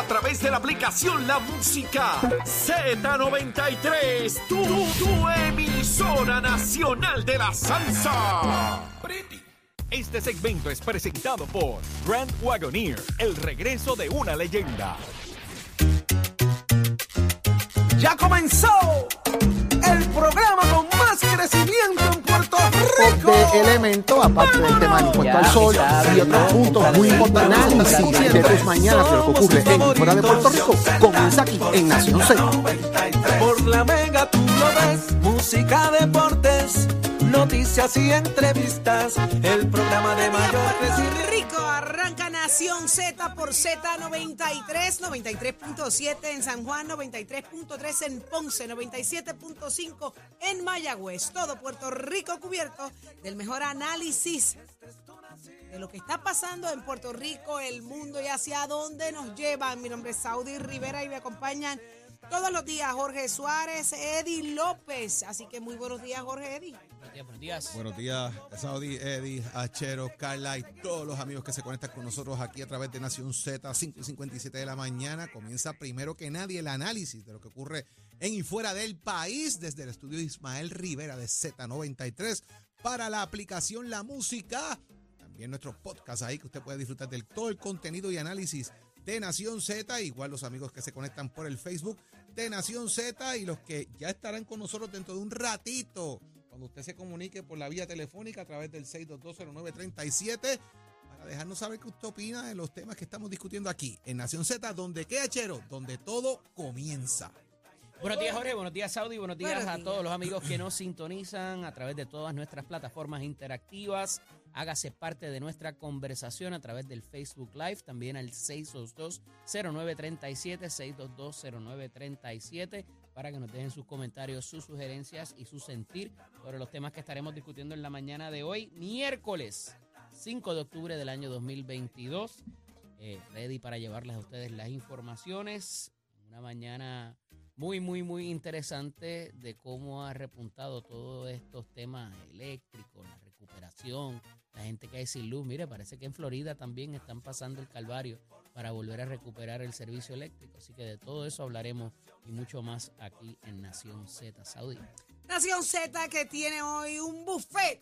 A través de la aplicación La Música Z93. Tu, tu emisora nacional de la salsa. Este segmento es presentado por Grand Wagoneer, el regreso de una leyenda. Ya comenzó el programa con más crecimiento en Rico. de elementos, aparte del tema del puesto al sol y otros puntos muy importantes, análisis de tus mañanas de lo que ocurre en fuera de Puerto Rico, comienza aquí en Nación Z. Por la mega tú lo ves, música, deportes, noticias y entrevistas. El programa de mayor crecimiento. Rico Nación Z por Z93, 93.7 en San Juan, 93.3 en Ponce, 97.5 en Mayagüez. Todo Puerto Rico cubierto del mejor análisis de lo que está pasando en Puerto Rico, el mundo y hacia dónde nos llevan. Mi nombre es Saudi Rivera y me acompañan todos los días Jorge Suárez, Eddie López. Así que muy buenos días, Jorge Eddie. Buenos días. Buenos días, Saudi, Eddie, Achero, Carla y todos los amigos que se conectan con nosotros aquí a través de Nación Z, 5 y 57 de la mañana. Comienza primero que nadie el análisis de lo que ocurre en y fuera del país desde el estudio Ismael Rivera de Z93 para la aplicación La Música. También nuestros podcasts ahí que usted puede disfrutar de todo el contenido y análisis de Nación Z, igual los amigos que se conectan por el Facebook de Nación Z y los que ya estarán con nosotros dentro de un ratito, cuando usted se comunique por la vía telefónica a través del 6220937 para dejarnos saber qué usted opina de los temas que estamos discutiendo aquí en Nación Z, donde qué Chero, donde todo comienza. Buenos días, Jorge. Buenos días, Saudi. Buenos días Buenos a días. todos los amigos que nos sintonizan a través de todas nuestras plataformas interactivas. Hágase parte de nuestra conversación a través del Facebook Live, también al 622-0937, 622-0937, para que nos dejen sus comentarios, sus sugerencias y su sentir sobre los temas que estaremos discutiendo en la mañana de hoy, miércoles 5 de octubre del año 2022. Eh, ready para llevarles a ustedes las informaciones. Una mañana muy, muy, muy interesante de cómo ha repuntado todos estos temas eléctricos, la recuperación, la gente que hay sin luz. Mire, parece que en Florida también están pasando el calvario para volver a recuperar el servicio eléctrico. Así que de todo eso hablaremos y mucho más aquí en Nación Z Saudí. Nación Z que tiene hoy un buffet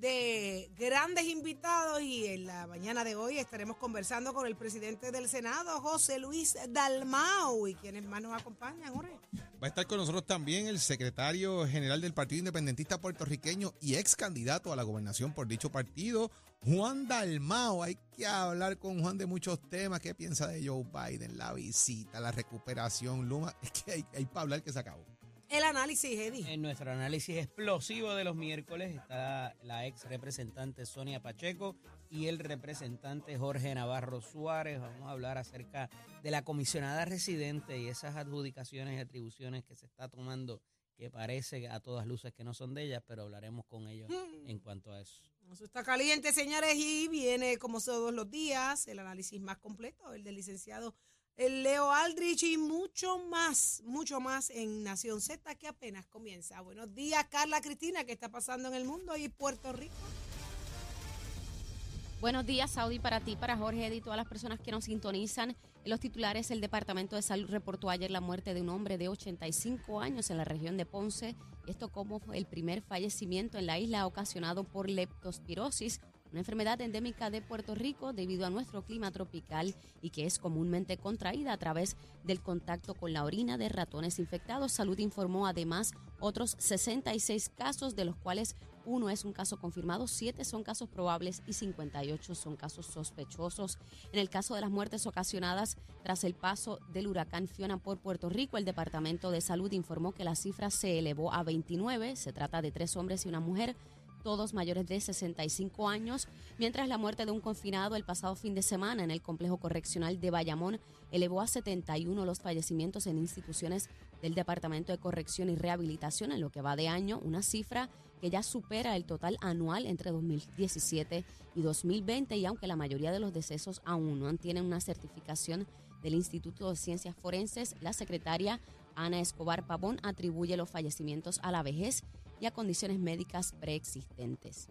de grandes invitados y en la mañana de hoy estaremos conversando con el presidente del Senado, José Luis Dalmau, y quienes más nos acompañan, Jorge. Va a estar con nosotros también el secretario general del Partido Independentista Puertorriqueño y ex candidato a la gobernación por dicho partido, Juan Dalmao. Hay que hablar con Juan de muchos temas. ¿Qué piensa de Joe Biden? La visita, la recuperación, Luma. Es que hay, hay para hablar que se acabó. El análisis, Eddie. En nuestro análisis explosivo de los miércoles está la ex representante Sonia Pacheco y el representante Jorge Navarro Suárez. Vamos a hablar acerca de la comisionada residente y esas adjudicaciones y atribuciones que se está tomando que parece a todas luces que no son de ellas, pero hablaremos con ellos en cuanto a eso. Eso está caliente, señores, y viene como todos los días el análisis más completo, el del licenciado el Leo Aldrich y mucho más, mucho más en Nación Z que apenas comienza. Buenos días, Carla Cristina, ¿qué está pasando en el mundo y Puerto Rico? Buenos días, Saudi, para ti, para Jorge Eddy todas las personas que nos sintonizan. Los titulares, el Departamento de Salud reportó ayer la muerte de un hombre de 85 años en la región de Ponce. Esto como el primer fallecimiento en la isla ocasionado por leptospirosis, una enfermedad endémica de Puerto Rico debido a nuestro clima tropical y que es comúnmente contraída a través del contacto con la orina de ratones infectados. Salud informó además otros 66 casos, de los cuales uno es un caso confirmado, siete son casos probables y 58 son casos sospechosos. En el caso de las muertes ocasionadas tras el paso del huracán Fiona por Puerto Rico, el Departamento de Salud informó que la cifra se elevó a 29. Se trata de tres hombres y una mujer todos mayores de 65 años, mientras la muerte de un confinado el pasado fin de semana en el complejo correccional de Bayamón elevó a 71 los fallecimientos en instituciones del Departamento de Corrección y Rehabilitación en lo que va de año, una cifra que ya supera el total anual entre 2017 y 2020 y aunque la mayoría de los decesos aún no tienen una certificación del Instituto de Ciencias Forenses, la secretaria Ana Escobar Pavón atribuye los fallecimientos a la vejez y a condiciones médicas preexistentes.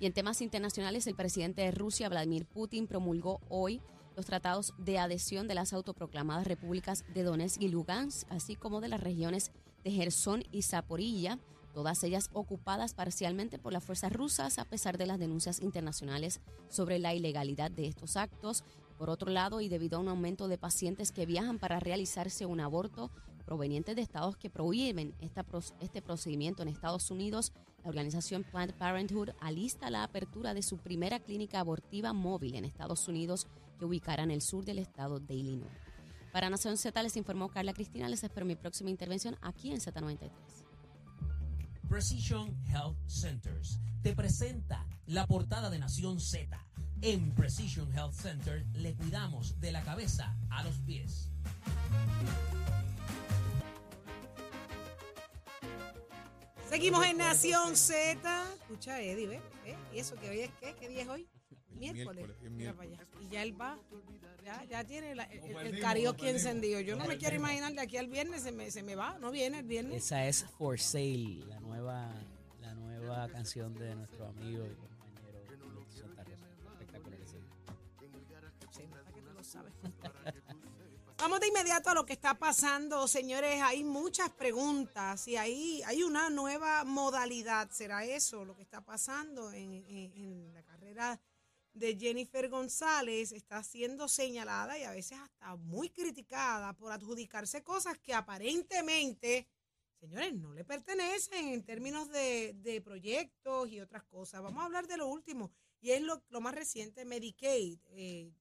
Y en temas internacionales, el presidente de Rusia, Vladimir Putin, promulgó hoy los tratados de adhesión de las autoproclamadas repúblicas de Donetsk y Lugansk, así como de las regiones de Gerson y Zaporilla, todas ellas ocupadas parcialmente por las fuerzas rusas a pesar de las denuncias internacionales sobre la ilegalidad de estos actos. Por otro lado, y debido a un aumento de pacientes que viajan para realizarse un aborto provenientes de estados que prohíben este procedimiento en Estados Unidos, la organización Planned Parenthood alista la apertura de su primera clínica abortiva móvil en Estados Unidos que ubicará en el sur del estado de Illinois. Para Nación Z les informó Carla Cristina. Les espero mi próxima intervención aquí en Z93. Precision Health Centers te presenta la portada de Nación Z. En Precision Health Center le cuidamos de la cabeza a los pies. Seguimos en Nación Z. Escucha, Eddie, ¿ves? ¿Y eso que hoy es qué? ¿Qué día es hoy? Miércoles. Y ya él va. Ya, ya tiene el, el, karaoke encendido. Yo no me quiero imaginar de aquí al viernes se me, se me va. No viene el viernes. Esa es For Sale, la nueva, la nueva canción de nuestro amigo y compañero Santa Rosa. Espectacular ese. Sí, que tú lo sabes. Vamos de inmediato a lo que está pasando, señores. Hay muchas preguntas y ahí hay una nueva modalidad. ¿Será eso lo que está pasando en, la carrera de Jennifer González? Está siendo señalada y a veces hasta muy criticada por adjudicarse cosas que aparentemente, señores, no le pertenecen en términos de, proyectos y otras cosas. Vamos a hablar de lo último y es lo, más reciente, Medicaid. Eh,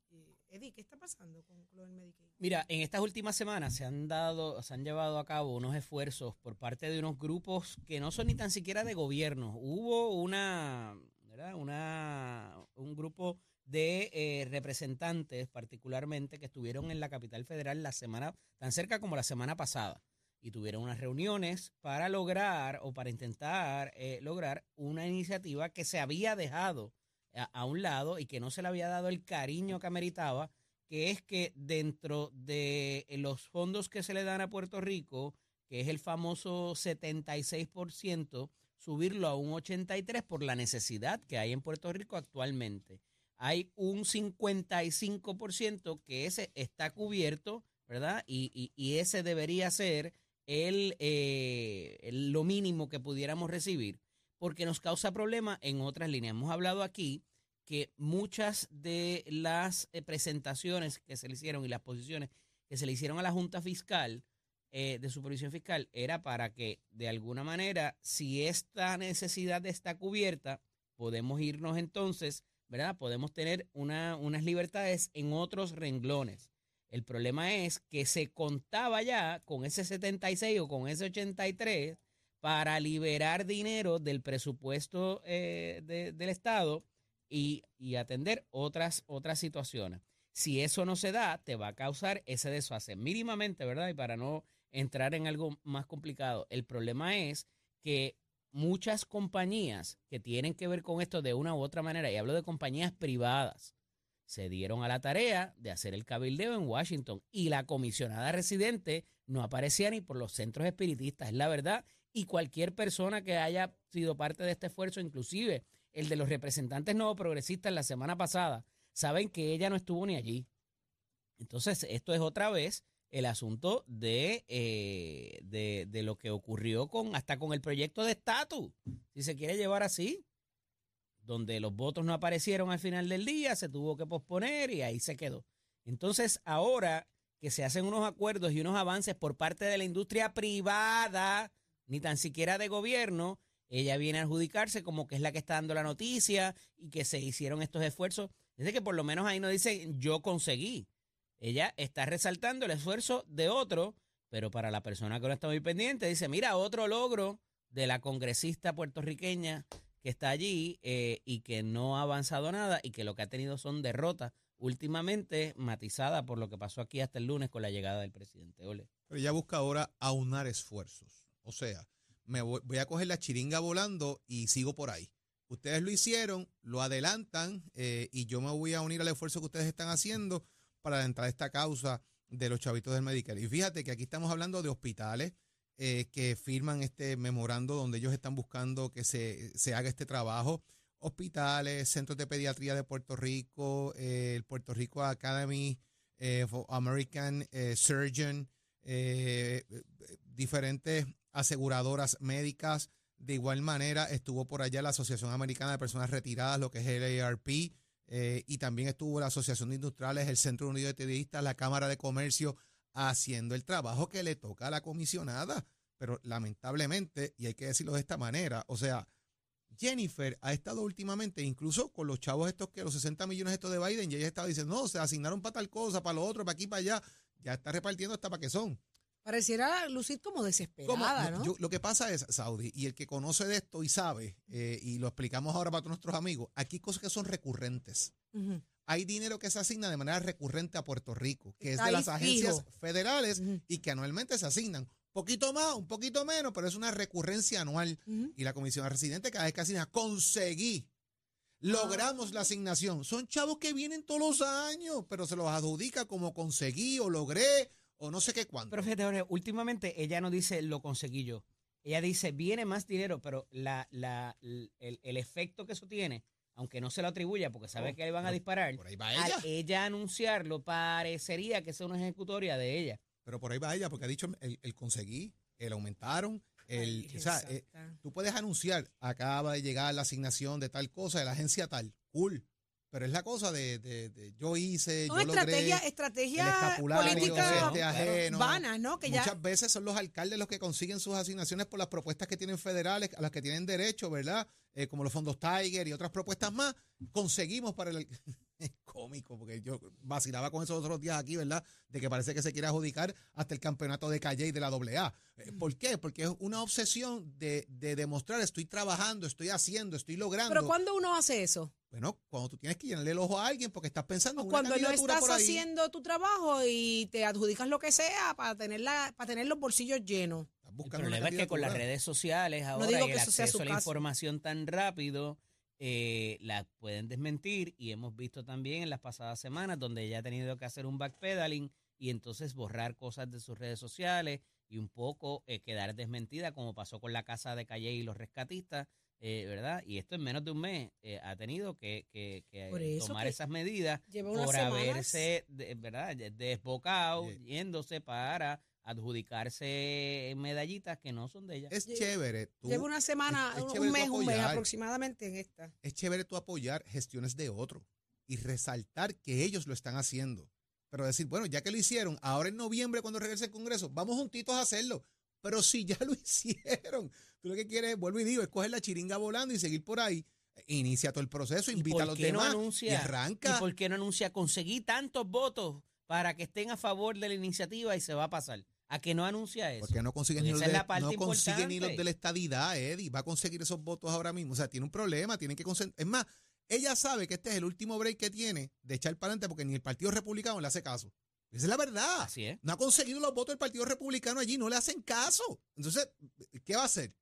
Eddie, ¿qué está pasando con lo del Medicaid? Mira, en estas últimas semanas se han dado, se han llevado a cabo unos esfuerzos por parte de unos grupos que no son ni tan siquiera de gobierno. Hubo una, ¿verdad? Una, un grupo de eh, representantes, particularmente, que estuvieron en la capital federal la semana, tan cerca como la semana pasada, y tuvieron unas reuniones para lograr o para intentar eh, lograr una iniciativa que se había dejado a, un lado y que no se le había dado el cariño que ameritaba, que es que dentro de los fondos que se le dan a Puerto Rico, que es el famoso 76%, subirlo a un 83% por la necesidad que hay en Puerto Rico actualmente. Hay un 55% que ese está cubierto, ¿verdad? Y, ese debería ser el, eh, lo mínimo que pudiéramos recibir porque nos causa problemas en otras líneas. Hemos hablado aquí que muchas de las eh, presentaciones que se le hicieron y las posiciones que se le hicieron a la Junta Fiscal eh, de Supervisión Fiscal era para que de alguna manera, si esta necesidad está cubierta, podemos irnos entonces, ¿verdad? Podemos tener una, unas libertades en otros renglones. El problema es que se contaba ya con ese 76 o con ese 83 para liberar dinero del presupuesto eh, del Estado y, atender otras, otras situaciones. Si eso no se da, te va a causar ese desfase mínimamente, ¿verdad? Y para no entrar en algo más complicado, el problema es que muchas compañías que tienen que ver con esto de una u otra manera, y hablo de compañías privadas, se dieron a la tarea de hacer el cabildeo en Washington y la comisionada residente no aparecía ni por los centros espiritistas, es la verdad, y cualquier persona que haya sido parte de este esfuerzo, inclusive el de los representantes no progresistas la semana pasada, saben que ella no estuvo ni allí. Entonces, esto es otra vez el asunto de, eh, de, de, lo que ocurrió con hasta con el proyecto de estatus, si se quiere llevar así, donde los votos no aparecieron al final del día, se tuvo que posponer y ahí se quedó. Entonces, ahora que se hacen unos acuerdos y unos avances por parte de la industria privada, ni tan siquiera de gobierno. Ella viene a adjudicarse como que es la que está dando la noticia y que se hicieron estos esfuerzos. Desde que por lo menos ahí no dice yo conseguí. Ella está resaltando el esfuerzo de otro, pero para la persona que no está muy pendiente, dice, mira, otro logro de la congresista puertorriqueña que está allí eh, y que no ha avanzado nada y que lo que ha tenido son derrotas últimamente matizada por lo que pasó aquí hasta el lunes con la llegada del presidente Ole. Pero ella busca ahora aunar esfuerzos. O sea, me voy, a coger la chiringa volando y sigo por ahí. Ustedes lo hicieron, lo adelantan eh, y yo me voy a unir al esfuerzo que ustedes están haciendo para adelantar esta causa de los chavitos del Medicare. Y fíjate que aquí estamos hablando de hospitales eh, que firman este memorando donde ellos están buscando que se, se haga este trabajo. Hospitales, centros de pediatría de Puerto Rico, eh, el Puerto Rico Academy American Surgeon, diferentes aseguradoras médicas. De igual manera estuvo por allá la Asociación Americana de Personas Retiradas, lo que es el ARP, eh, y también estuvo la Asociación de Industriales, el Centro Unido de Periodistas, la Cámara de Comercio, haciendo el trabajo que le toca a la comisionada. Pero lamentablemente, y hay que decirlo de esta manera, o sea, Jennifer ha estado últimamente, incluso con los chavos estos que los 60 millones estos de Biden, y ella estaba diciendo, no, se asignaron para tal cosa, para lo otro, para aquí, para allá, ya está repartiendo hasta para qué son. Pareciera lucir como ¿Cómo? desesperada, ¿no? Yo- lo que pasa es, Saudi, y el que conoce de esto y sabe, eh, y lo explicamos ahora para todos nuestros amigos, aquí hay cosas que son recurrentes. Hay dinero que se asigna de manera recurrente a Puerto Rico, que Está es de las agencias fijo. federales y que anualmente se asignan. Poquito más, un poquito menos, pero es una recurrencia anual. Y la comisión residente cada vez que asigna, conseguí. Logramos la asignación. Son chavos que vienen todos los años, pero se los adjudica como conseguí o logré o no sé qué cuánto. Pero fíjate, Jorge, últimamente ella no dice lo conseguí yo. Ella dice viene más dinero, pero la, la, el, el efecto que eso tiene, aunque no se lo atribuya porque sabe Oh, que le van a disparar, por ahí va al ella. ella anunciarlo parecería que es una ejecutoria de ella. Pero por ahí va ella, porque ha dicho el, el conseguí, el aumentaron, el, Ay, o sea, eh, tú puedes anunciar, acaba de llegar la asignación de tal cosa de la agencia tal, cool. Pero es la cosa de, de- de yo hice, Son yo logré, estrategia, el estrategia política este ajeno. vana, ¿no? Que ya Muchas veces son los alcaldes los que consiguen sus asignaciones por las propuestas que tienen federales, a las que tienen derecho, ¿verdad? Eh, como los fondos Tiger y otras propuestas más, conseguimos para el... Es cómico, porque yo vacilaba con esos otros días aquí, ¿verdad? De que parece que se quiere adjudicar hasta el campeonato de calle y de la AA. Eh, ¿Por qué? Porque es una obsesión de, de demostrar, estoy trabajando, estoy haciendo, estoy logrando. Pero cuando uno hace eso, Bueno, cuando tú tienes que llenarle el ojo a alguien porque estás pensando en una cuando no estás por ahí. haciendo tu trabajo y te adjudicas lo que sea para tener la, para tener los bolsillos llenos. Estás El problema es que con las redes sociales ahora digo y que el acceso a la caso. información tan rápido, eh, la pueden desmentir y hemos visto también en las pasadas semanas donde ella ha tenido que hacer un backpedaling y entonces borrar cosas de sus redes sociales y un poco eh, quedar desmentida como pasó con la casa de Calle y los rescatistas, eh, ¿verdad? Y esto en menos de un mes eh, ha tenido que, tomar que esas medidas por haberse, de- ¿verdad? Desbocado, Yeah. yéndose para adjudicarse medallitas que no son de ella. Es chévere. tú- Llevo una semana, es un mes, un mes aproximadamente en esta. es chévere tú apoyar gestiones de otro y resaltar que ellos lo están haciendo. Pero decir, bueno, ya que lo hicieron, ahora en noviembre cuando regrese el Congreso, vamos juntitos a hacerlo. Pero si ya lo hicieron, tú lo que quieres, vuelvo y digo, es coger la chiringa volando y seguir por ahí. Inicia todo el proceso, ¿Y invita a los no demás y arranca. ¿Y por qué no anuncia? Conseguí tantos votos para que estén a favor de la iniciativa y se va a pasar. ¿A que no anuncia eso? Porque no consigues, Pues ni los, de, no consigue ni los de la estadidad, Eddie. Va a conseguir esos votos ahora mismo. O sea, tiene un problema, tienen que Es más, ella sabe que este es el último break que tiene de echar para adelante porque ni el Partido Republicano le hace caso. Esa es la verdad. Así es. No ha conseguido los votos del Partido Republicano allí, no le hacen caso. Entonces, ¿qué va a hacer?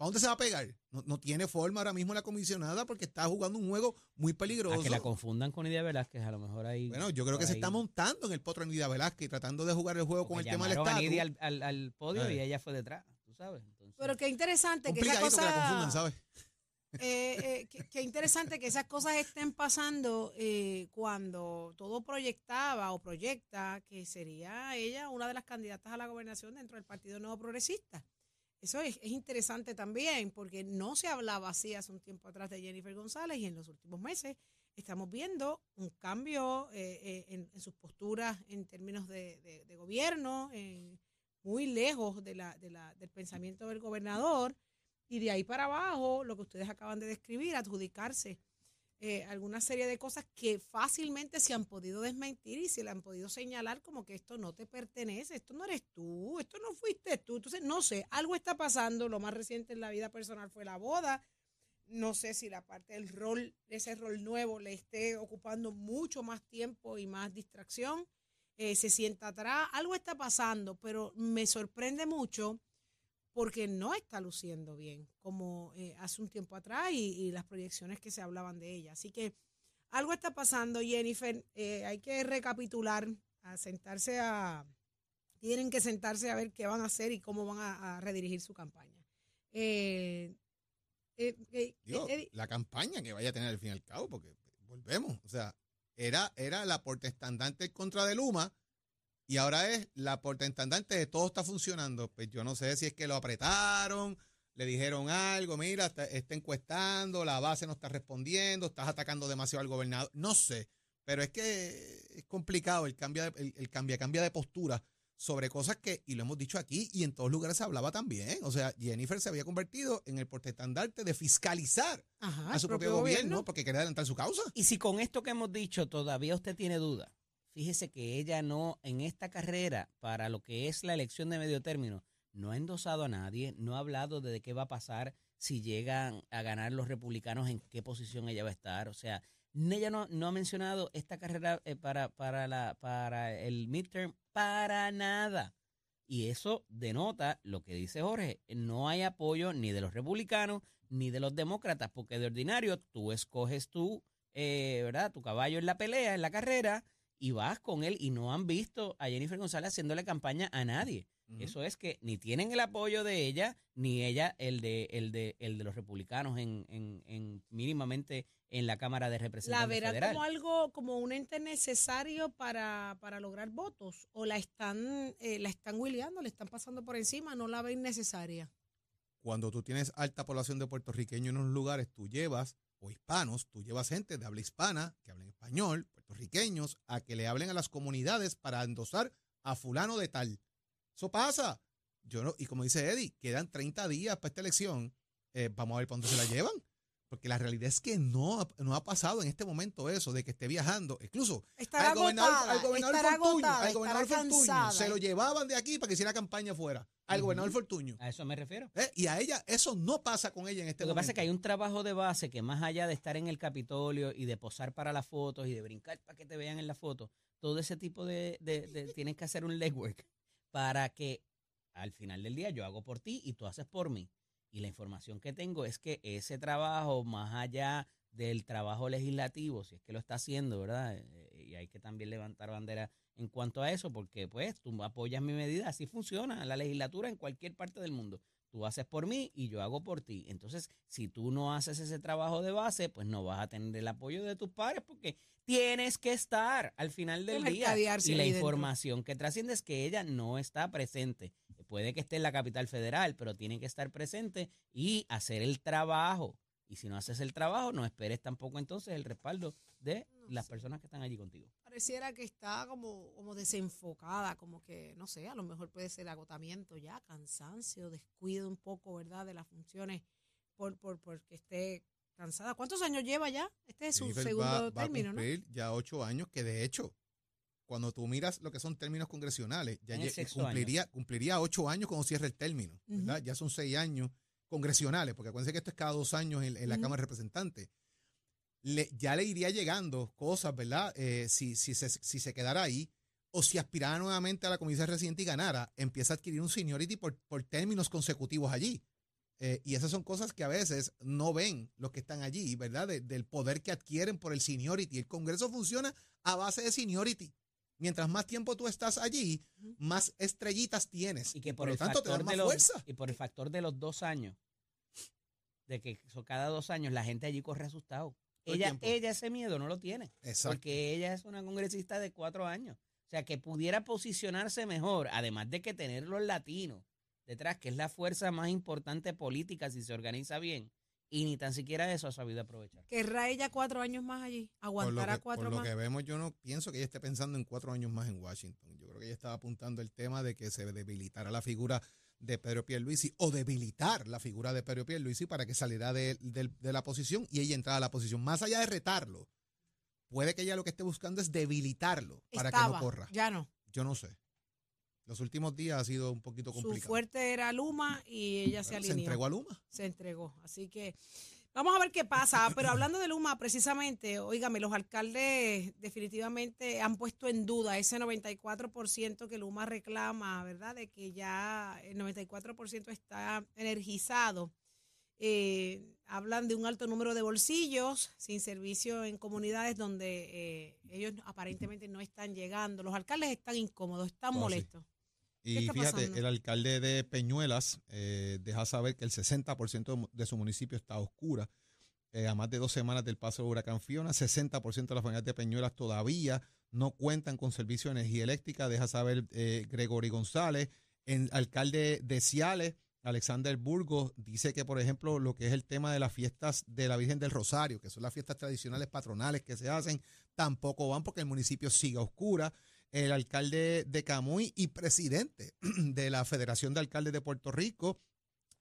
¿A dónde se va a pegar? No, no tiene forma ahora mismo la comisionada porque está jugando un juego muy peligroso. A que la confundan con Nidia Velázquez, a lo mejor ahí. Bueno, yo creo que se está montando en el potro de Nidia Velázquez, tratando de jugar el juego con el tema del estatus. Nidia al, al- al podio Ay. y ella fue detrás, tú sabes. Entonces, Pero qué interesante que esa Complicadito que la confundan, cosa, ¿sabes? Eh, eh, qué, interesante que esas cosas estén pasando eh, cuando todo proyectaba o proyecta que sería ella una de las candidatas a la gobernación dentro del Partido Nuevo Progresista. Eso es, es interesante también porque no se hablaba así hace un tiempo atrás de Jennifer González y en los últimos meses estamos viendo un cambio eh, eh, en, en sus posturas en términos de, de- de gobierno, muy lejos de la- del pensamiento del gobernador. Y de ahí para abajo, lo que ustedes acaban de describir, adjudicarse eh, alguna serie de cosas que fácilmente se han podido desmentir y se le han podido señalar como que esto no te pertenece, esto no eres tú, esto no fuiste tú. Entonces, no sé, algo está pasando. Lo más reciente en la vida personal fue la boda. No sé si la parte del rol, ese rol nuevo, le esté ocupando mucho más tiempo y más distracción. Eh, se sienta atrás, algo está pasando, pero me sorprende mucho porque no está luciendo bien como eh, hace un tiempo atrás y, y las proyecciones que se hablaban de ella. Así que algo está pasando, Jennifer. eh, hay que recapitular, a sentarse a... Tienen que sentarse a ver qué van a hacer y cómo van a, a redirigir su campaña. Eh, eh, eh, la campaña que vaya a tener al fin y al cabo, porque volvemos. O sea, era, era la portestandante contra de Luma y ahora es la portestandante de todo está funcionando. Pues yo no sé si es que lo apretaron, le dijeron algo, mira, está, está encuestando, la base no está respondiendo, estás atacando demasiado al gobernador. No sé, pero es que es complicado el cambia, el, el cambia, cambia de postura sobre cosas que, y lo hemos dicho aquí, y en todos lugares se hablaba también. O sea, Jennifer se había convertido en el portestandarte de fiscalizar ajá, a su propio, gobierno, porque quería adelantar su causa. Y si con esto que hemos dicho todavía usted tiene duda, fíjese que ella no, en esta carrera, para lo que es la elección de medio término, no ha endosado a nadie, no ha hablado de qué va a pasar si llegan a ganar los republicanos, en qué posición ella va a estar. O sea, ella no, no ha mencionado esta carrera eh, para, para, la, para el midterm para nada. Y eso denota lo que dice Jorge. No hay apoyo ni de los republicanos ni de los demócratas, porque de ordinario tú escoges tú, eh, ¿verdad? Tu caballo en la pelea, en la carrera, y vas con él. Y no han visto a Jennifer González haciéndole campaña a nadie. Eso es que ni tienen el apoyo de ella, ni ella el de, el de, el de los republicanos en, en, en mínimamente en la Cámara de la Representantes verán Federal. como algo, como un ente necesario para, para lograr votos, o la están, eh, la están huileando, le están pasando por encima, no la ven necesaria. Cuando tú tienes alta población de puertorriqueños en unos lugares, tú llevas, o hispanos, tú llevas gente de habla hispana, que hablen español, puertorriqueños, a que le hablen a las comunidades para endosar a fulano de tal. Eso pasa. Yo no, y como dice Eddie, quedan 30 días para esta elección. Eh, vamos a ver para se la llevan. Porque la realidad es que no, ha- no ha pasado en este momento eso de que esté viajando. Incluso Estará al gobernador, agotada, al gobernador estará Fortuño, agotada, al gobernador estará Fortuño, cansada. se lo llevaban de aquí para que hiciera campaña fuera. Al Ujú. gobernador Fortuño. A eso me refiero. Eh, Y a ella, eso no pasa con ella en este Lo que momento. pasa es que hay un trabajo de base que más allá de estar en el Capitolio y de posar para las fotos y de brincar para que te vean en la foto, todo ese tipo de, de, de- tienes que hacer un legwork para que al final del día yo hago por ti y tú haces por mí. Y la información que tengo es que ese trabajo, más allá del trabajo legislativo, si es que lo está haciendo, ¿verdad? Eh, Y hay que también levantar bandera en cuanto a eso, porque pues tú apoyas mi medida, así funciona la legislatura en cualquier parte del mundo. Tú haces por mí y yo hago por ti. Entonces, si tú no haces ese trabajo de base, pues no vas a tener el apoyo de tus padres porque tienes que estar al final del día. Y la dentro. información que trasciende es que ella no está presente. Puede que esté en la capital federal, pero tiene que estar presente y hacer el trabajo. Y si no haces el trabajo, no esperes tampoco entonces el respaldo de No las sé. personas que están allí contigo. Pareciera que está como, como desenfocada, como que, no sé, a lo mejor puede ser agotamiento ya, cansancio, descuido un poco, ¿verdad?, de las funciones por, por, porque esté cansada. ¿Cuántos años lleva ya? Este es su Jennifer segundo va, va a término, ¿no? ya ocho años, que de hecho, cuando tú miras lo que son términos congresionales, ya cumpliría, cumpliría ocho años cuando cierre el término, ¿verdad? Ya son seis años congresionales, porque acuérdense que esto es cada dos años en, en la. Cámara de Representantes. Le- ya le iría llegando cosas, ¿verdad? Eh, si, si, se, si se quedara ahí, o si aspirara nuevamente a la comisión residente y ganara, empieza a adquirir un seniority por, por términos consecutivos allí. Eh, y esas son cosas que a veces no ven los que están allí, ¿verdad? De- del poder que adquieren por el seniority. El Congreso funciona a base de seniority. Mientras más tiempo tú estás allí, más estrellitas tienes. Y que por por, lo el tanto te dan más los, fuerza. Y por el factor de los dos años, de que cada dos años la gente allí corre asustado. El Ella, ella ese miedo no lo tiene. Exacto. Porque ella es una congresista de cuatro años. O sea, que pudiera posicionarse mejor, además de que tener los latinos detrás, que es la fuerza más importante política si se organiza bien. Y ni tan siquiera eso ha sabido aprovechar. ¿Querrá ella cuatro años más allí? Por lo, ¿Aguantará que, cuatro por lo más? que vemos, yo no pienso que ella esté pensando en cuatro años más en Washington. Yo creo que ella estaba apuntando el tema de que se debilitara la figura de Pedro Pierluisi o debilitar la figura de Pedro Pierluisi para que saliera de, de- de la posición y ella entrara a la posición. Más allá de retarlo, puede que ella lo que esté buscando es debilitarlo para que no corra. ya no. Yo no sé. Los últimos días ha sido un poquito Su complicado. fuerte era Luma y ella se Bueno, se alineó. entregó a Luma. se entregó. Así que, Vamos a ver qué pasa, pero hablando de Luma, precisamente, óigame, los alcaldes definitivamente han puesto en duda ese 94% que Luma reclama, ¿verdad? De que ya el 94% está energizado. Eh, hablan de un alto número de bolsillos sin servicio en comunidades donde eh, ellos aparentemente no están llegando. Los alcaldes están incómodos, están Oh, molestos. ¿Qué Y fíjate, pasando? el alcalde de Peñuelas eh, deja saber que el 60% de su municipio está a oscura. Eh, a más de dos semanas del paso del huracán Fiona, 60% de las familias de Peñuelas todavía no cuentan con servicio de energía eléctrica, deja saber eh, Gregory González. El alcalde de Ciales, Alexander Burgos, dice que, por ejemplo, lo que es el tema de las fiestas de la Virgen del Rosario, que son las fiestas tradicionales patronales que se hacen, tampoco van porque el municipio sigue a oscura el alcalde de Camuy y presidente de la Federación de Alcaldes de Puerto Rico,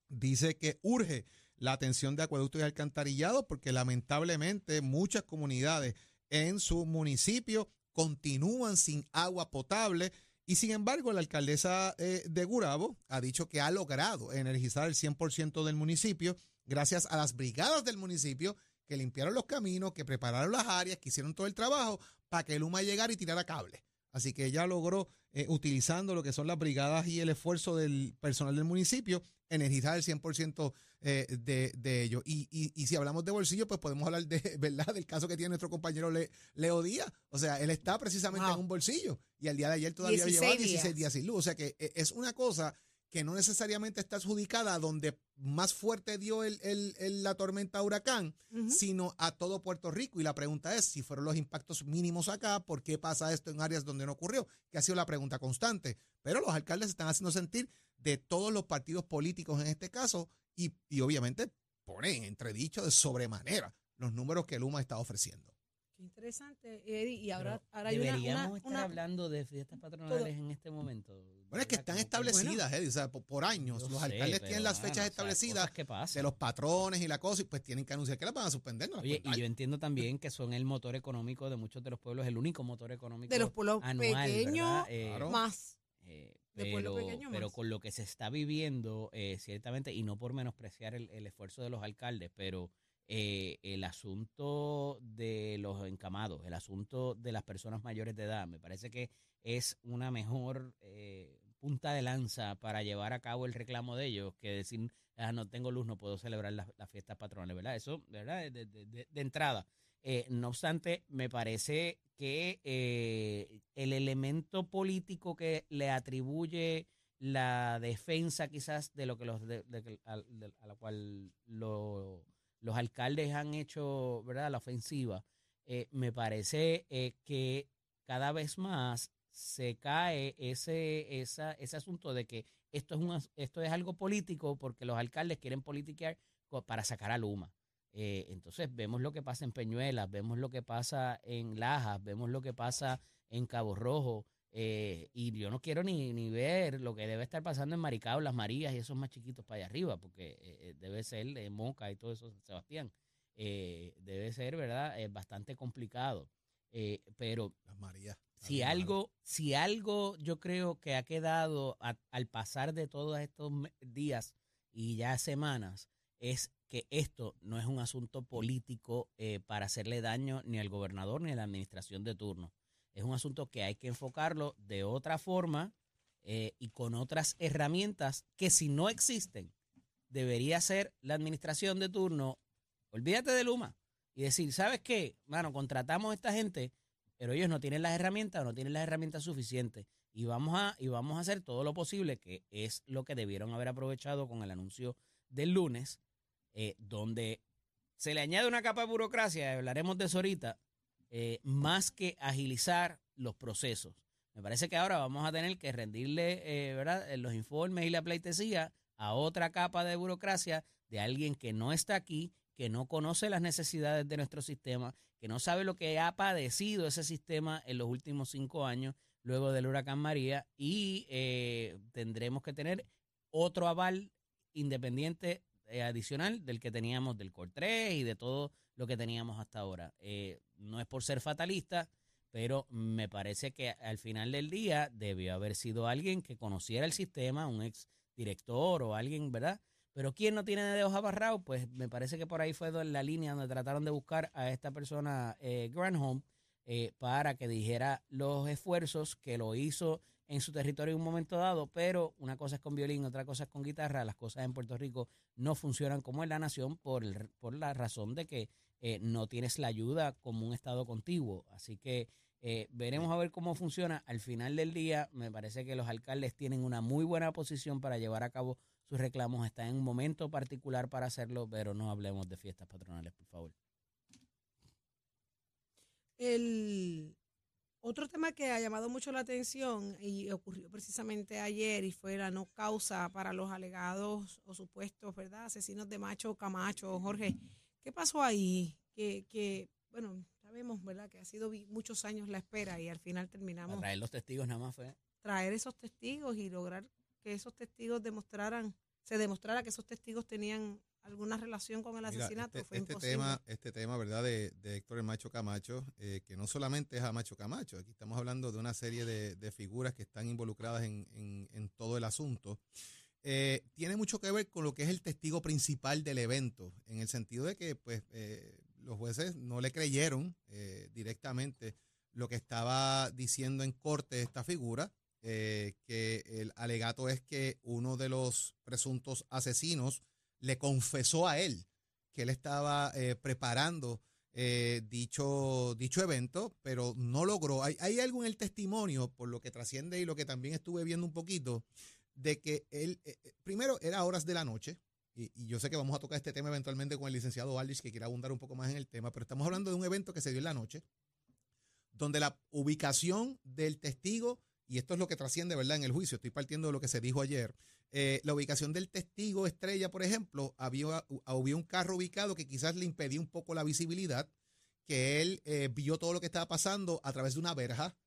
dice que urge la atención de acueductos y alcantarillados porque lamentablemente muchas comunidades en su municipio continúan sin agua potable y sin embargo la alcaldesa eh, de Gurabo ha dicho que ha logrado energizar el 100% del municipio gracias a las brigadas del municipio que limpiaron los caminos, que prepararon las áreas, que hicieron todo el trabajo para que el Luma llegara y tirara cable. Así que ella logró, eh, utilizando lo que son las brigadas y el esfuerzo del personal del municipio, energizar el 100% eh, de, de ellos. Y, y, y si hablamos de bolsillo, pues podemos hablar de, ¿verdad? del caso que tiene nuestro compañero Le- Leo Díaz. O sea, él está precisamente Wow. en un bolsillo y al día de ayer todavía 16 llevaba 16 días. días sin luz. O sea, que eh, es una cosa que no necesariamente está adjudicada a donde más fuerte dio el, el- el- la tormenta huracán, sino a todo Puerto Rico. Y la pregunta es, si fueron los impactos mínimos acá, ¿por qué pasa esto en áreas donde no ocurrió? Que ha sido la pregunta constante. Pero los alcaldes se están haciendo sentir de todos los partidos políticos en este caso y, y obviamente ponen en entredicho de sobremanera los números que Luma está ofreciendo. Qué interesante, Eddie. Y ahora, Pero ahora hay una- deberíamos una, estar una- hablando de fiestas patronales en este momento. Bueno, es que están establecidas, Eddie, o sea, por, por años. Los sé, alcaldes pero, tienen las fechas o sea, establecidas que pasan. de los patrones y la cosa, y pues tienen que anunciar que las van a suspender. No Oye, y yo entiendo también que son el motor económico de muchos de los pueblos, el único motor económico de los pueblos anual, pequeños. Eh, Claro. más. eh, pero, pequeño pero con lo que se está viviendo, eh, ciertamente, y no por menospreciar el, el esfuerzo de los alcaldes, pero eh, el asunto de los encamados, el asunto de las personas mayores de edad, me parece que es una mejor eh, punta de lanza para llevar a cabo el reclamo de ellos que decir, "Ah, no tengo luz, no puedo celebrar las, fiestas patronales, ¿verdad? Eso, ¿verdad? De, de- de- entrada. Eh, no obstante, me parece que eh, el elemento político que le atribuye la defensa quizás de lo que los de, a, a la cual lo- los alcaldes han hecho, ¿verdad? La ofensiva, eh, me parece eh, que cada vez más se cae ese, esa, ese asunto de que esto es, un, esto es algo político porque los alcaldes quieren politiquear para sacar a Luma. Eh, entonces vemos lo que pasa en Peñuelas, vemos lo que pasa en Lajas, vemos lo que pasa en Cabo Rojo, eh, y yo no quiero ni, ni ver lo que debe estar pasando en Maricao, Las Marías y esos más chiquitos para allá arriba, porque eh, eh, debe ser de Moca y todo eso, Sebastián. Eh, debe ser, ¿verdad? Eh, bastante complicado. Pero Las Marías. si algo, si algo yo creo que ha quedado a- al pasar de todos estos días y ya semanas, es que esto no es un asunto político para hacerle daño ni al gobernador ni a la administración de turno. Es un asunto que hay que enfocarlo de otra forma eh, y con otras herramientas que si no existen, debería ser la administración de turno, olvídate de Luma, y decir, ¿sabes qué? Mano, contratamos a esta gente, pero ellos no tienen las herramientas o no tienen las herramientas suficientes. Y vamos a, y vamos a hacer todo lo posible, que es lo que debieron haber aprovechado con el anuncio del lunes, eh, donde se le añade una capa de burocracia, hablaremos de eso ahorita, eh, más que agilizar los procesos. Me parece que ahora vamos a tener que rendirle eh, ¿verdad? Eh, los informes y la pleitesía a otra capa de burocracia de alguien que no está aquí, que no conoce las necesidades de nuestro sistema, que no sabe lo que ha padecido ese sistema en los últimos cinco años luego del huracán María y eh, tendremos que tener otro aval independiente eh, adicional del que teníamos del COR 3 y de todo lo que teníamos hasta ahora. Eh, no es por ser fatalista, pero me parece que al final del día debió haber sido alguien que conociera el sistema, un ex director o alguien, ¿verdad? Pero ¿quién no tiene dedos abarrados? Pues me parece que por ahí fue la línea donde trataron de buscar a esta persona, eh, Granholm, eh, para que dijera los esfuerzos que lo hizo en su territorio en un momento dado, pero una cosa es con violín, otra cosa es con guitarra. Las cosas en Puerto Rico no funcionan como en la nación por, el- por la razón de que eh, no tienes la ayuda como un estado contiguo. Así que eh, veremos a ver cómo funciona. Al final del día, me parece que los alcaldes tienen una muy buena posición para llevar a cabo sus reclamos. Están en un momento particular para hacerlo, pero no hablemos de fiestas patronales, por favor. El otro tema que ha llamado mucho la atención y ocurrió precisamente ayer y fue la no causa para los alegados o supuestos, ¿verdad? Asesinos de Macho Camacho. Jorge, ¿qué pasó ahí? Que, que bueno, sabemos, ¿verdad? Que ha sido muchos años la espera y al final Para terminamos traer los testigos nada más fue. traer esos testigos y lograr que esos testigos demostraran, se demostrara que esos testigos tenían alguna relación con el Mira, asesinato. este, fue este imposible. tema, este tema, ¿verdad? De, de Héctor el Macho Camacho, eh, que no solamente es a Macho Camacho, aquí estamos hablando de una serie de, de figuras que están involucradas en, en- en todo el asunto. Eh, tiene mucho que ver con lo que es el testigo principal del evento, en el sentido de que, pues, eh, los jueces no le creyeron eh, directamente lo que estaba diciendo en corte esta figura, que el alegato es que uno de los presuntos asesinos le confesó a él que él estaba preparando dicho, dicho evento, pero no logró. Hay, hay algo en el testimonio, por lo que trasciende y lo que también estuve viendo un poquito, de que él, eh, eh, primero, era horas de la noche, y, yo sé que vamos a tocar este tema eventualmente con el licenciado Aldrich, que quiere abundar un poco más en el tema, pero estamos hablando de un evento que se dio en la noche, donde la ubicación del testigo, y esto es lo que trasciende, ¿verdad?, en el juicio, estoy partiendo de lo que se dijo ayer, eh, la ubicación del testigo estrella, por ejemplo, había, había un carro ubicado que quizás le impedía un poco la visibilidad, que él vio todo lo que estaba pasando a través de una verja.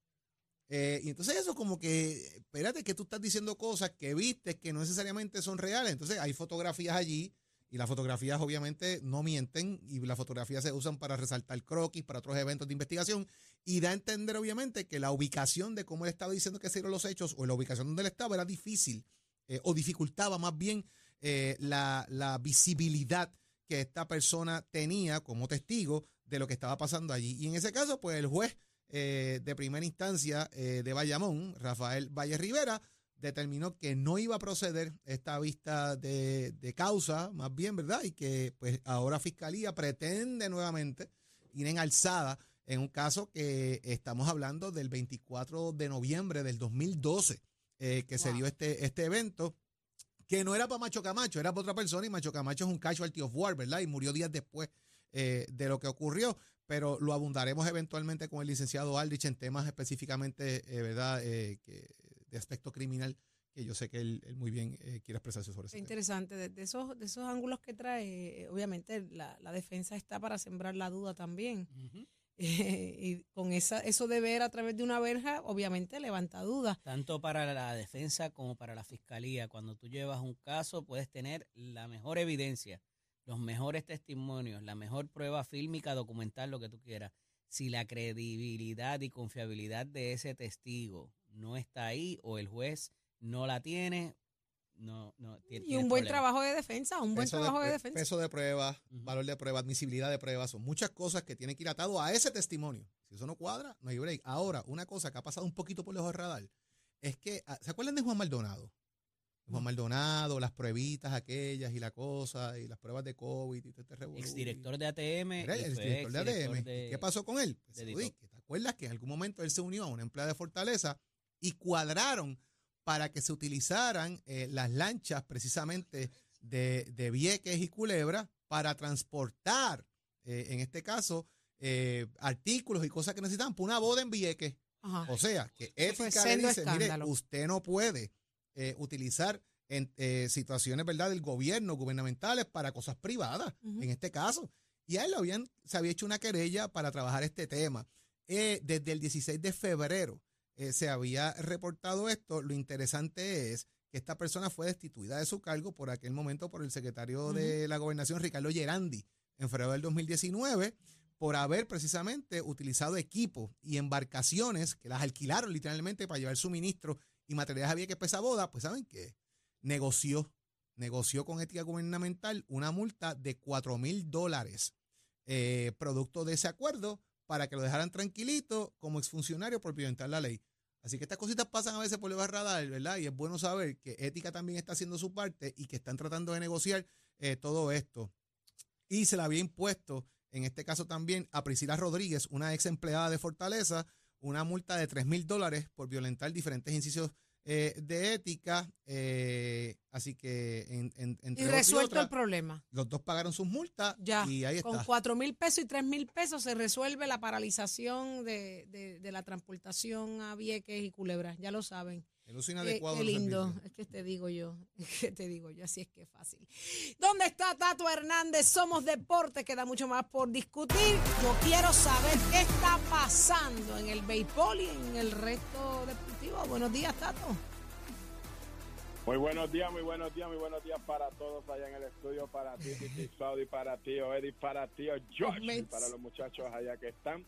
Eh, y entonces eso como que, espérate que tú estás diciendo cosas que viste que no necesariamente son reales. Entonces hay fotografías allí y las fotografías obviamente no mienten y las fotografías se usan para resaltar croquis, para otros eventos de investigación y da a entender obviamente que la ubicación de cómo él estaba diciendo que se dieron los hechos o la ubicación donde él estaba era difícil eh, o dificultaba más bien eh, la, la visibilidad que esta persona tenía como testigo de lo que estaba pasando allí. Y en ese caso, pues el juez eh, de primera instancia eh, de Bayamón, Rafael Valle Rivera, determinó que no iba a proceder esta vista de, de causa, más bien, ¿verdad? Y que pues ahora Fiscalía pretende nuevamente ir en alzada en un caso que estamos hablando del 24 de noviembre del 2012, eh, que se dio este, este evento, que no era para Macho Camacho, era para otra persona, y Macho Camacho es un casualty of war, ¿verdad? Y murió días después eh, de lo que ocurrió, pero lo abundaremos eventualmente con el licenciado Aldrich en temas específicamente, eh, ¿verdad?, Eh, que, de aspecto criminal, que yo sé que él, él muy bien eh, quiere expresarse sobre eso. Interesante. De, de esos, de esos ángulos que trae, eh, obviamente la, la defensa está para sembrar la duda también. Eh, y con esa, eso de ver a través de una verja, obviamente levanta dudas. Tanto para la defensa como para la fiscalía. Cuando tú llevas un caso, puedes tener la mejor evidencia, los mejores testimonios, la mejor prueba fílmica, documental, lo que tú quieras. Si la credibilidad y confiabilidad de ese testigo no está ahí o el juez no la tiene, no, no tie- Y un buen trabajo de defensa, un buen Peso trabajo de, defensa. Peso de prueba, Ujú. valor de prueba, admisibilidad de prueba, son muchas cosas que tienen que ir atado a ese testimonio. Si eso no cuadra, no hay break. Ahora, una cosa que ha pasado un poquito por lejos del radar es que, ah, ¿se acuerdan de Juan Maldonado? Juan Maldonado, las pruebitas aquellas y la cosa, y las pruebas de COVID y todo este revolú. Exdirector de ATM. Y el fue director de exdirector de- ¿Qué pasó con él? Pues. ¿Te acuerdas que en algún momento él se unió a una empleada de Fortaleza y cuadraron para que se utilizaran eh, las lanchas precisamente de, de Vieques y Culebra para transportar, eh, en este caso, eh, artículos y cosas que necesitaban para una boda en Vieques? Ajá. O sea, que ética le dice, mire, usted no puede eh, utilizar en eh, situaciones, ¿verdad?, del gobierno, gubernamentales, para cosas privadas, en este caso. Y a él habían, se había hecho una querella para trabajar este tema. Eh, desde el 16 de febrero eh, se había reportado esto. Lo interesante es que esta persona fue destituida de su cargo por aquel momento por el secretario de la gobernación, Ricardo Gerandi, en febrero del 2019 por haber precisamente utilizado equipos y embarcaciones que las alquilaron literalmente para llevar suministro y materiales había que esa boda, pues ¿saben qué? Negoció, negoció con ética gubernamental una multa de 4 mil dólares, eh, producto de ese acuerdo, para que lo dejaran tranquilito como exfuncionario por violentar la ley. Así que estas cositas pasan a veces por del radar, ¿verdad? Y es bueno saber que Ética también está haciendo su parte y que están tratando de negociar eh, todo esto. Y se le había impuesto, en este caso también, a Priscila Rodríguez, una ex empleada de Fortaleza, una multa de 3 mil dólares por violentar diferentes incisos eh, de ética. eh, así que, en, en- entre y resuelto el problema. los dos pagaron sus multas Ya, y ahí con está. 4 mil pesos y 3 mil pesos se resuelve la paralización de, de- de la transportación a Vieques y Culebra, ya lo saben. El uso Qué, inadecuado lindo, es que te digo yo, es que te digo yo, así es que es fácil. ¿Dónde está Tato Hernández? Somos deporte, queda mucho más por discutir. Yo quiero saber qué está pasando en el béisbol y en el resto deportivo. Buenos días, Tato. Muy buenos días, muy buenos días, muy buenos días para todos allá en el estudio, para ti, Titi Saudi, para ti, Eddie, para ti, Josh, y para los muchachos allá que están.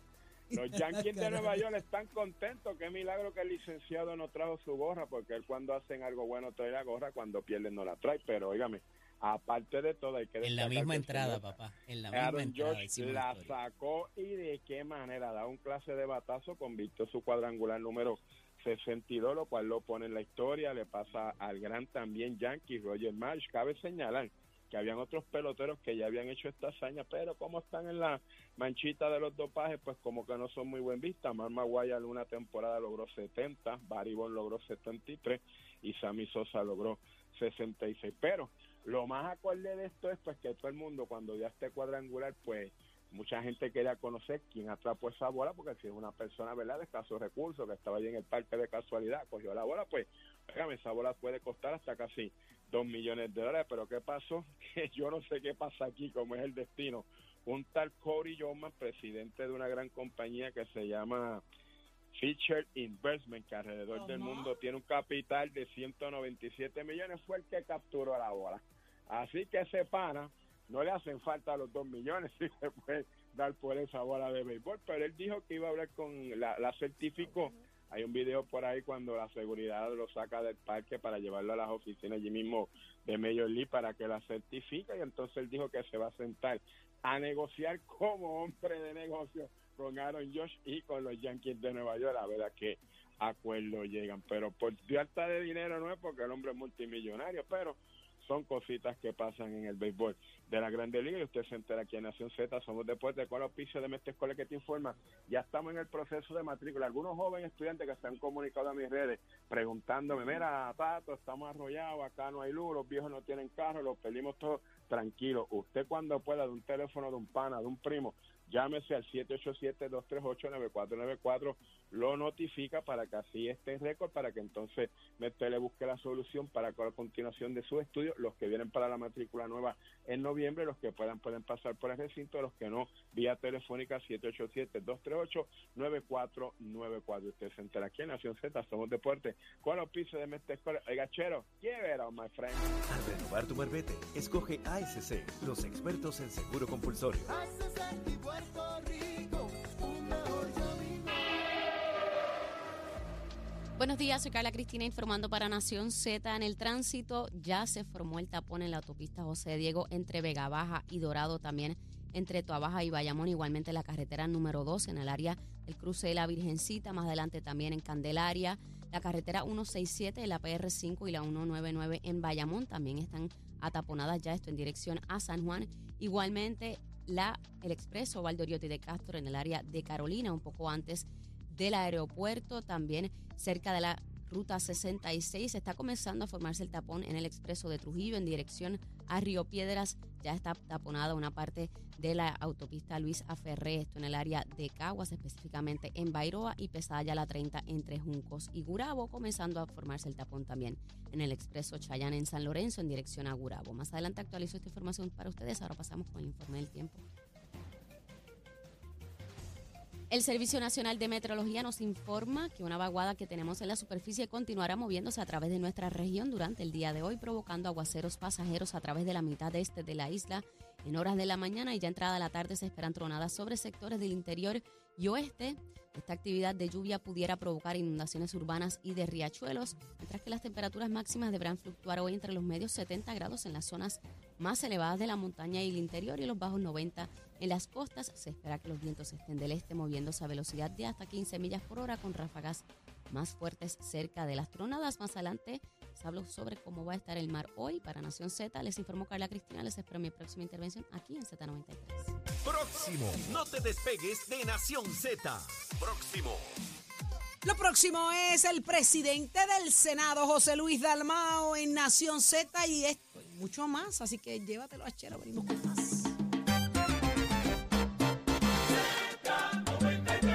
Los Yankees de Nueva York están contentos. Qué milagro que el licenciado no trajo su gorra, porque él cuando hacen algo bueno trae la gorra, cuando pierden no la trae. Pero óigame, aparte de todo, hay que En la misma entrada, papá. En la misma Aaron entrada. Hicimos la sacó y de qué manera da un clase de batazo, convirtió su cuadrangular número 62, lo cual lo pone en la historia, le pasa al gran también Yankee Roger Marsh. Cabe señalar que habían otros peloteros que ya habían hecho esta hazaña, pero como están en la manchita de los dopajes, pues como que no son muy buen vista. Mar Maguire en una temporada logró 70, Barry Bonds logró 73 y Sammy Sosa logró 66. Pero lo más acorde de esto es pues que todo el mundo cuando ya esté cuadrangular, pues mucha gente quería conocer quién atrapó esa bola, porque si es una persona, ¿verdad?, de escasos recursos, que estaba allí en el parque de casualidad, cogió la bola, pues, óigame, esa bola puede costar hasta casi dos millones de dólares, pero ¿qué pasó? Que yo no sé qué pasa aquí, como es el destino. Un tal Corey Johnman, presidente de una gran compañía que se llama Fisher Investment, que alrededor del mundo tiene un capital de 197 millones, fue el que capturó la bola. Así que ese pana no le hacen falta los dos millones si se puede dar por esa bola de béisbol, pero él dijo que iba a hablar con la, la certificó. Hay un video por ahí cuando la seguridad lo saca del parque para llevarlo a las oficinas allí mismo de Major League para que la certifique y entonces él dijo que se va a sentar a negociar como hombre de negocio con Aaron Josh y con los Yankees de Nueva York a ver a qué acuerdo llegan. Pero por falta de dinero no es porque el hombre es multimillonario, pero son cositas que pasan en el béisbol de la Grande Liga y usted se entera aquí en Nación Z, somos deportes con auspicio de Mestre Escuela que te informa. Ya estamos en el proceso de matrícula. Algunos jóvenes estudiantes que se han comunicado a mis redes preguntándome, mira, Tato, estamos arrollados, acá no hay luz, los viejos no tienen carro, los perdimos todos. Tranquilo, usted cuando pueda de un teléfono de un pana, de un primo, llámese al 787-238-9494, lo notifica para que así esté en récord, para que entonces Mestre le busque la solución para que a continuación de sus estudios, los que vienen para la matrícula nueva en noviembre, los que puedan pueden pasar por el recinto, los que no, vía telefónica 787-238-9494. Usted se entera aquí en Nación Z, somos deporte, con los pisos de Mestre Escuela. Oiga, chero, give it on, my friend. Al renovar tu marbete, escoge ASC, los expertos en seguro compulsorio. Buenos días, soy Carla Cristina informando para Nación Z. En el tránsito ya se formó el tapón en la autopista José Diego entre Vega Baja y Dorado, también entre Tuabaja y Bayamón, igualmente la carretera número 2 en el área del cruce de la Virgencita, más adelante también en Candelaria, la carretera 167, la PR5 y la 199 en Bayamón también están ataponadas ya esto en dirección a San Juan. Igualmente la, el expreso Valdoriotti de Castro en el área de Carolina, un poco antes del aeropuerto, también cerca de la ruta 66. Está comenzando a formarse el tapón en el expreso de Trujillo en dirección a Río Piedras. Ya está taponada una parte de la autopista Luis Aferré, esto en el área de Caguas, específicamente en Bairoa y pesada ya la 30 entre Juncos y Gurabo, comenzando a formarse el tapón también en el expreso Chayán en San Lorenzo en dirección a Gurabo. Más adelante actualizo esta información para ustedes. Ahora pasamos con el informe del tiempo. El Servicio Nacional de Meteorología nos informa que una vaguada que tenemos en la superficie continuará moviéndose a través de nuestra región durante el día de hoy, provocando aguaceros pasajeros a través de la mitad este de la isla. En horas de la mañana y ya entrada la tarde se esperan tronadas sobre sectores del interior y oeste. Esta actividad de lluvia pudiera provocar inundaciones urbanas y de riachuelos, mientras que las temperaturas máximas deberán fluctuar hoy entre los medios 70 grados en las zonas más elevadas de la montaña y el interior y los bajos 90 en las costas. Se espera que los vientos estén del este moviéndose a velocidad de hasta 15 millas por hora con ráfagas más fuertes cerca de las tronadas. Más adelante les hablo sobre cómo va a estar el mar hoy para Nación Z. Les informo Carla Cristina. Les espero mi próxima intervención aquí en Z93. Próximo. No te despegues de Nación Z. Próximo. Lo próximo es el presidente del Senado, José Luis Dalmao, en Nación Z y esto y mucho más. Así que llévatelo a Chero, venimos con más.